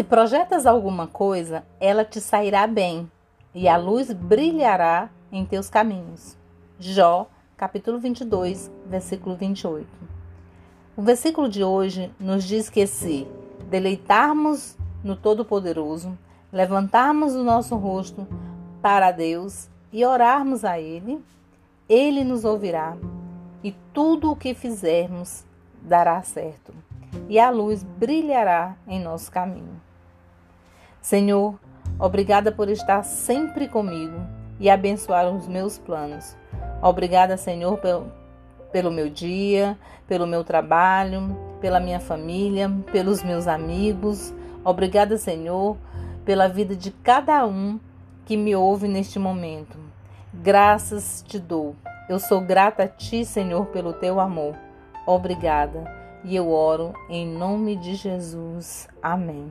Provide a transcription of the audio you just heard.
Se projetas alguma coisa, ela te sairá bem, e a luz brilhará em teus caminhos. Jó, capítulo 22, versículo 28. O versículo de hoje nos diz que se deleitarmos no Todo-Poderoso, levantarmos o nosso rosto para Deus e orarmos a Ele, Ele nos ouvirá e tudo o que fizermos dará certo e a luz brilhará em nosso caminho. Senhor, obrigada por estar sempre comigo e abençoar os meus planos. Obrigada, Senhor, pelo, pelo meu dia, pelo meu trabalho, pela minha família, pelos meus amigos. Obrigada, Senhor, pela vida de cada um que me ouve neste momento. Graças te dou. Eu sou grata a ti, Senhor, pelo teu amor. Obrigada. E eu oro em nome de Jesus. Amém.